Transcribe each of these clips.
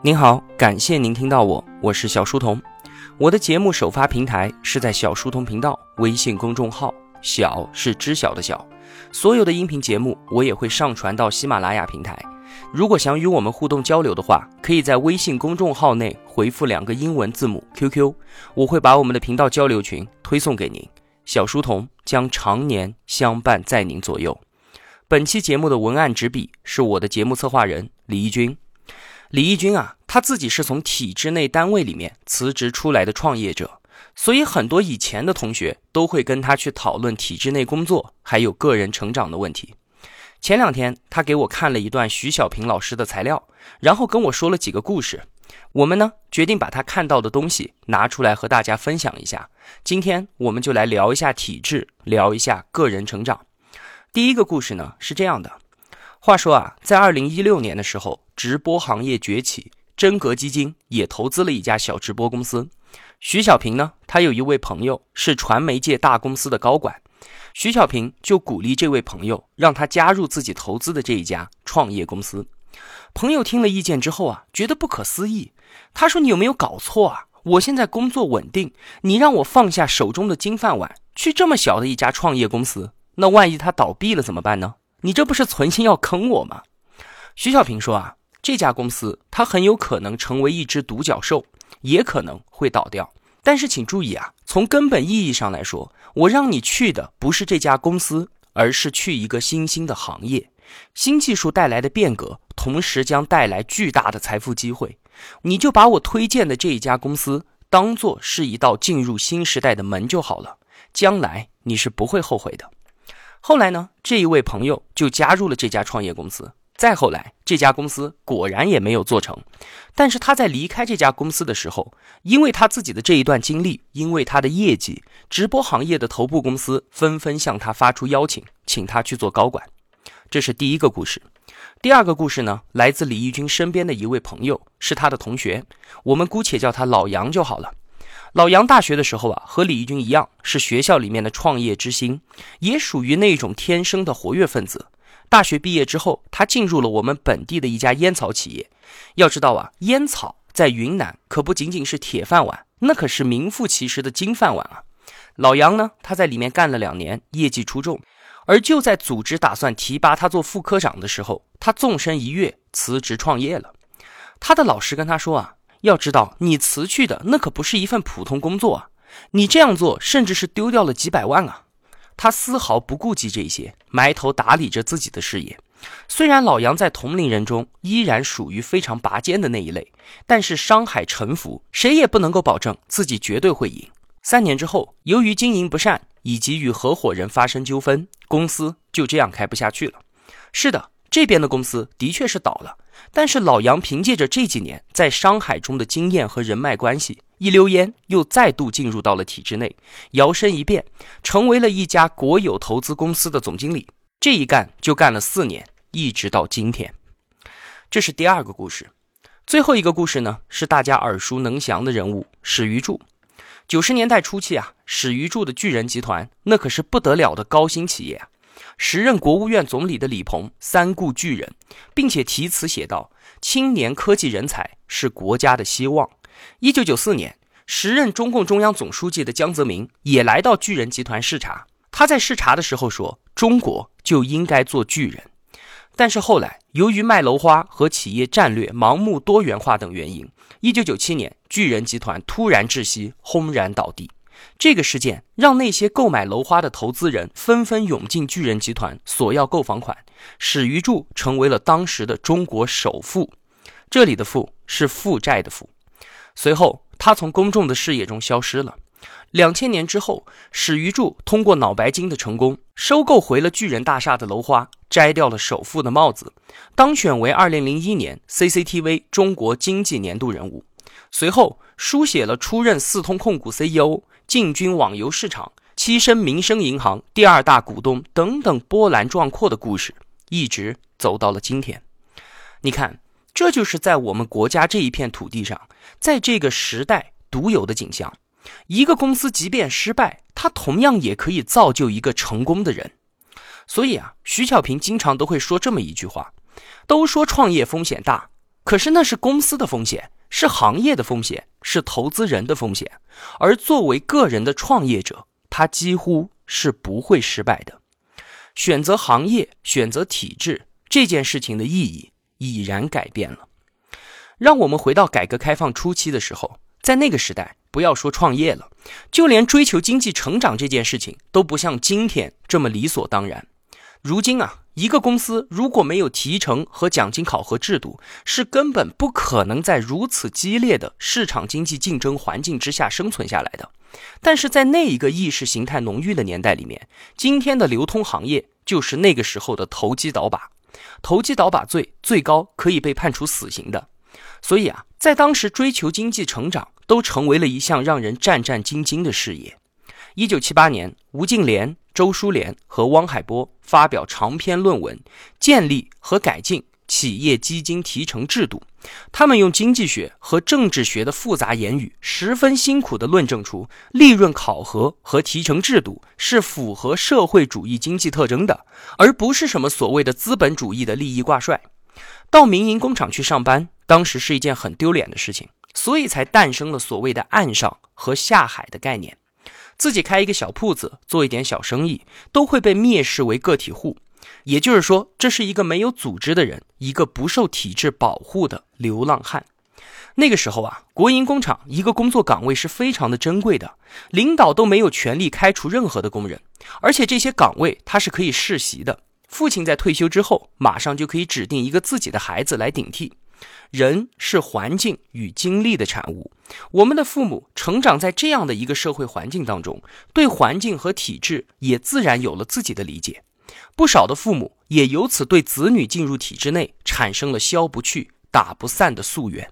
您好，感谢您听到我，我是小书童。我的节目首发平台是在小书童频道微信公众号，小是知晓的小。所有的音频节目我也会上传到喜马拉雅平台。如果想与我们互动交流的话，可以在微信公众号内回复两个英文字母 QQ，我会把我们的频道交流群推送给您。小书童将常年相伴在您左右。本期节目的文案执笔是我的节目策划人李义军。李义军啊，他自己是从体制内单位里面辞职出来的创业者，所以很多以前的同学都会跟他去讨论体制内工作还有个人成长的问题。前两天他给我看了一段徐小平老师的材料，然后跟我说了几个故事。我们呢决定把他看到的东西拿出来和大家分享一下。今天我们就来聊一下体制，聊一下个人成长。第一个故事呢是这样的。话说啊，在二零一六年的时候，直播行业崛起，真格基金也投资了一家小直播公司。徐小平呢，他有一位朋友是传媒界大公司的高管，徐小平就鼓励这位朋友让他加入自己投资的这一家创业公司。朋友听了意见之后啊，觉得不可思议。他说：“你有没有搞错啊？我现在工作稳定，你让我放下手中的金饭碗，去这么小的一家创业公司，那万一他倒闭了怎么办呢？”你这不是存心要坑我吗？徐小平说啊，这家公司它很有可能成为一只独角兽，也可能会倒掉。但是请注意啊，从根本意义上来说，我让你去的不是这家公司，而是去一个新兴的行业。新技术带来的变革，同时将带来巨大的财富机会。你就把我推荐的这一家公司当做是一道进入新时代的门就好了，将来你是不会后悔的。后来呢，这一位朋友就加入了这家创业公司。再后来，这家公司果然也没有做成。但是他在离开这家公司的时候，因为他自己的这一段经历，因为他的业绩，直播行业的头部公司纷纷向他发出邀请，请他去做高管。这是第一个故事。第二个故事呢，来自李义军身边的一位朋友，是他的同学，我们姑且叫他老杨就好了。老杨大学的时候啊，和李义军一样，是学校里面的创业之星，也属于那种天生的活跃分子。大学毕业之后，他进入了我们本地的一家烟草企业。要知道啊，烟草在云南可不仅仅是铁饭碗，那可是名副其实的金饭碗啊。老杨呢，他在里面干了两年，业绩出众。而就在组织打算提拔他做副科长的时候，他纵身一跃，辞职创业了。他的老师跟他说啊。要知道，你辞去的那可不是一份普通工作啊！你这样做，甚至是丢掉了几百万啊！他丝毫不顾及这些，埋头打理着自己的事业。虽然老杨在同龄人中依然属于非常拔尖的那一类，但是商海沉浮，谁也不能够保证自己绝对会赢。三年之后，由于经营不善以及与合伙人发生纠纷，公司就这样开不下去了。是的。这边的公司的确是倒了，但是老杨凭借着这几年在商海中的经验和人脉关系，一溜烟又再度进入到了体制内，摇身一变成为了一家国有投资公司的总经理。这一干就干了四年，一直到今天。这是第二个故事，最后一个故事呢是大家耳熟能详的人物史玉柱。九十年代初期啊，史玉柱的巨人集团那可是不得了的高新企业啊。时任国务院总理的李鹏三顾巨人，并且题词写道：“青年科技人才是国家的希望。”一九九四年，时任中共中央总书记的江泽民也来到巨人集团视察。他在视察的时候说：“中国就应该做巨人。”但是后来，由于卖楼花和企业战略盲目多元化等原因，一九九七年，巨人集团突然窒息，轰然倒地。这个事件让那些购买楼花的投资人纷纷涌进巨人集团索要购房款，史玉柱成为了当时的中国首富。这里的“富”是负债的“负”。随后，他从公众的视野中消失了。两千年之后，史玉柱通过脑白金的成功，收购回了巨人大厦的楼花，摘掉了首富的帽子，当选为二零零一年 CCTV 中国经济年度人物。随后，书写了出任四通控股 CEO。进军网游市场，栖身民生银行第二大股东等等波澜壮阔的故事，一直走到了今天。你看，这就是在我们国家这一片土地上，在这个时代独有的景象。一个公司即便失败，它同样也可以造就一个成功的人。所以啊，徐小平经常都会说这么一句话：都说创业风险大，可是那是公司的风险，是行业的风险，是投资人的风险。而作为个人的创业者，他几乎是不会失败的。选择行业，选择体制，这件事情的意义已然改变了。让我们回到改革开放初期的时候，在那个时代，不要说创业了，就连追求经济成长这件事情都不像今天这么理所当然。如今啊，一个公司如果没有提成和奖金考核制度，是根本不可能在如此激烈的市场经济竞争环境之下生存下来的。但是在那一个意识形态浓郁的年代里面，今天的流通行业就是那个时候的投机倒把，投机倒把罪最高可以被判处死刑的。所以啊，在当时追求经济成长都成为了一项让人战战兢兢的事业。一九七八年，吴敬琏、周书联和汪海波发表长篇论文，建立和改进企业基金提成制度。他们用经济学和政治学的复杂言语，十分辛苦地论证出利润考核和提成制度是符合社会主义经济特征的，而不是什么所谓的资本主义的利益挂帅。到民营工厂去上班，当时是一件很丢脸的事情，所以才诞生了所谓的“岸上”和“下海”的概念。自己开一个小铺子，做一点小生意，都会被蔑视为个体户。也就是说，这是一个没有组织的人，一个不受体制保护的流浪汉。那个时候啊，国营工厂一个工作岗位是非常的珍贵的，领导都没有权利开除任何的工人，而且这些岗位他是可以世袭的。父亲在退休之后，马上就可以指定一个自己的孩子来顶替。人是环境与经历的产物，我们的父母成长在这样的一个社会环境当中，对环境和体制也自然有了自己的理解。不少的父母也由此对子女进入体制内产生了消不去、打不散的夙愿。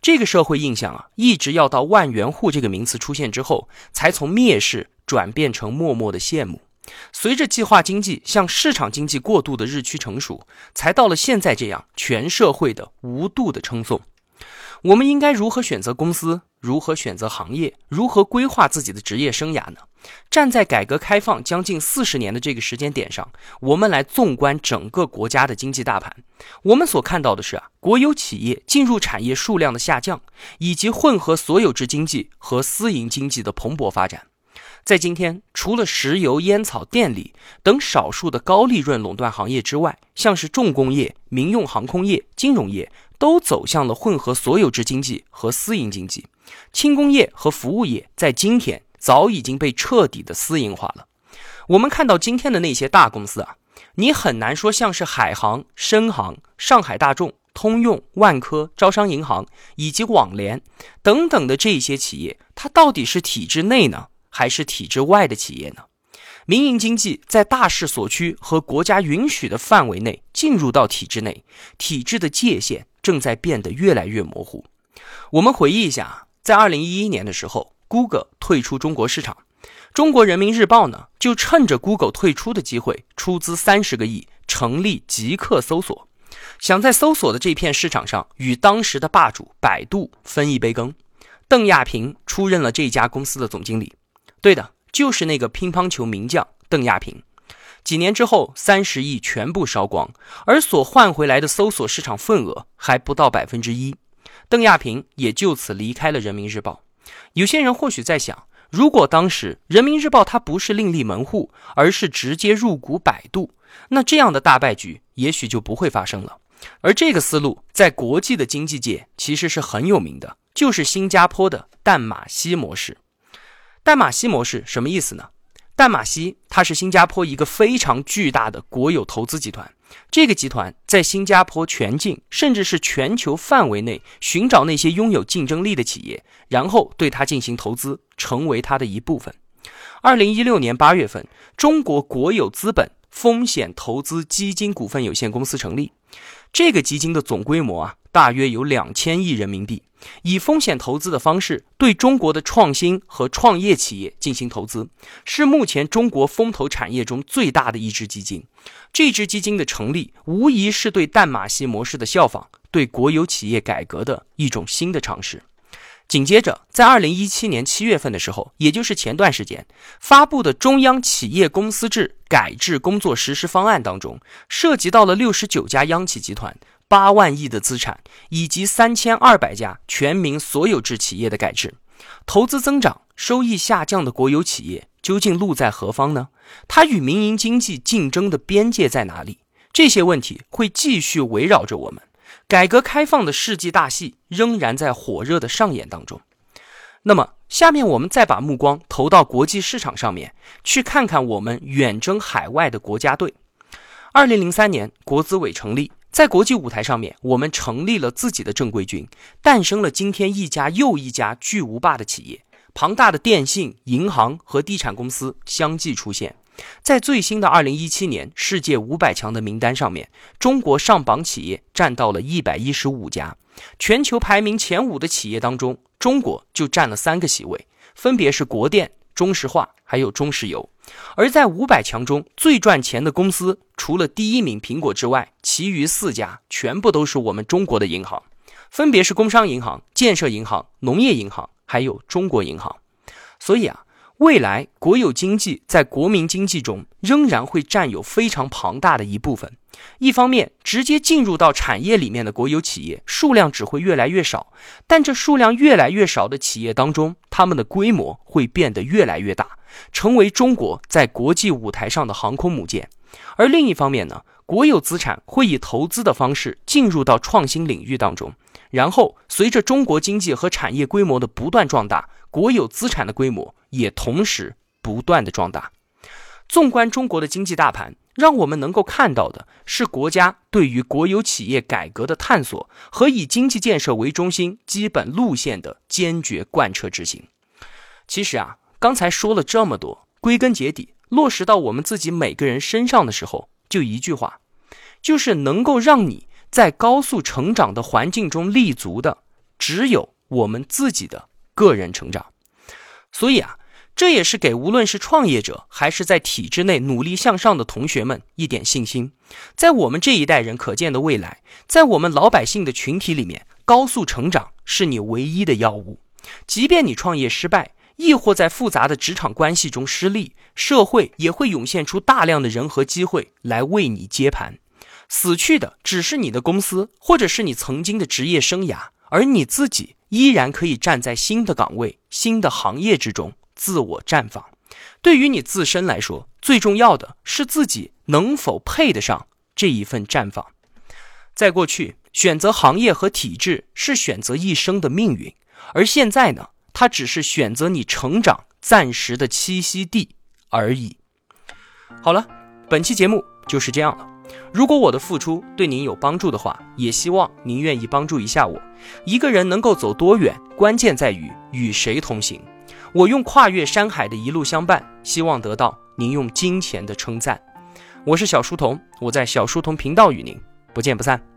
这个社会印象啊，一直要到万元户这个名词出现之后，才从蔑视转变成默默的羡慕。随着计划经济向市场经济过渡的日趋成熟，才到了现在这样全社会的无度的称颂。我们应该如何选择公司？如何选择行业？如何规划自己的职业生涯呢？站在改革开放将近四十年的这个时间点上，我们来纵观整个国家的经济大盘，我们所看到的是啊，国有企业进入产业数量的下降，以及混合所有制经济和私营经济的蓬勃发展。在今天，除了石油、烟草、电力等少数的高利润垄断行业之外，像是重工业、民用航空业、金融业都走向了混合所有制经济和私营经济。轻工业和服务业在今天早已经被彻底的私营化了。我们看到今天的那些大公司啊，你很难说像是海航、深航、上海大众、通用、万科、招商银行以及网联等等的这些企业，它到底是体制内呢？还是体制外的企业呢？民营经济在大势所趋和国家允许的范围内进入到体制内，体制的界限正在变得越来越模糊。我们回忆一下，在二零一一年的时候，Google 退出中国市场，中国人民日报呢就趁着 Google 退出的机会，出资三十个亿成立极客搜索，想在搜索的这片市场上与当时的霸主百度分一杯羹。邓亚萍出任了这家公司的总经理。对的，就是那个乒乓球名将邓亚萍。几年之后，三十亿全部烧光，而所换回来的搜索市场份额还不到百分之一。邓亚萍也就此离开了人民日报。有些人或许在想，如果当时人民日报它不是另立门户，而是直接入股百度，那这样的大败局也许就不会发生了。而这个思路在国际的经济界其实是很有名的，就是新加坡的淡马锡模式。淡马锡模式什么意思呢？淡马锡它是新加坡一个非常巨大的国有投资集团，这个集团在新加坡全境甚至是全球范围内寻找那些拥有竞争力的企业，然后对它进行投资，成为它的一部分。二零一六年八月份，中国国有资本风险投资基金股份有限公司成立，这个基金的总规模啊，大约有两千亿人民币。以风险投资的方式对中国的创新和创业企业进行投资，是目前中国风投产业中最大的一支基金。这支基金的成立，无疑是对淡马锡模式的效仿，对国有企业改革的一种新的尝试。紧接着，在二零一七年七月份的时候，也就是前段时间发布的中央企业公司制改制工作实施方案当中，涉及到了六十九家央企集团。八万亿的资产，以及三千二百家全民所有制企业的改制，投资增长、收益下降的国有企业究竟路在何方呢？它与民营经济竞争的边界在哪里？这些问题会继续围绕着我们。改革开放的世纪大戏仍然在火热的上演当中。那么，下面我们再把目光投到国际市场上面，去看看我们远征海外的国家队。二零零三年，国资委成立，在国际舞台上面，我们成立了自己的正规军，诞生了今天一家又一家巨无霸的企业，庞大的电信、银行和地产公司相继出现。在最新的二零一七年世界五百强的名单上面，中国上榜企业占到了一百一十五家，全球排名前五的企业当中。中国就占了三个席位，分别是国电、中石化还有中石油。而在五百强中最赚钱的公司，除了第一名苹果之外，其余四家全部都是我们中国的银行，分别是工商银行、建设银行、农业银行还有中国银行。所以啊。未来国有经济在国民经济中仍然会占有非常庞大的一部分。一方面，直接进入到产业里面的国有企业数量只会越来越少，但这数量越来越少的企业当中，他们的规模会变得越来越大，成为中国在国际舞台上的航空母舰。而另一方面呢，国有资产会以投资的方式进入到创新领域当中，然后随着中国经济和产业规模的不断壮大，国有资产的规模。也同时不断的壮大。纵观中国的经济大盘，让我们能够看到的是国家对于国有企业改革的探索和以经济建设为中心基本路线的坚决贯彻执行。其实啊，刚才说了这么多，归根结底落实到我们自己每个人身上的时候，就一句话，就是能够让你在高速成长的环境中立足的，只有我们自己的个人成长。所以啊。这也是给无论是创业者还是在体制内努力向上的同学们一点信心。在我们这一代人可见的未来，在我们老百姓的群体里面，高速成长是你唯一的药物。即便你创业失败，亦或在复杂的职场关系中失利，社会也会涌现出大量的人和机会来为你接盘。死去的只是你的公司，或者是你曾经的职业生涯，而你自己依然可以站在新的岗位、新的行业之中。自我绽放，对于你自身来说，最重要的是自己能否配得上这一份绽放。在过去，选择行业和体制是选择一生的命运，而现在呢，它只是选择你成长暂时的栖息地而已。好了，本期节目就是这样了。如果我的付出对您有帮助的话，也希望您愿意帮助一下我。一个人能够走多远，关键在于与谁同行。我用跨越山海的一路相伴，希望得到您用金钱的称赞。我是小书童，我在小书童频道与您不见不散。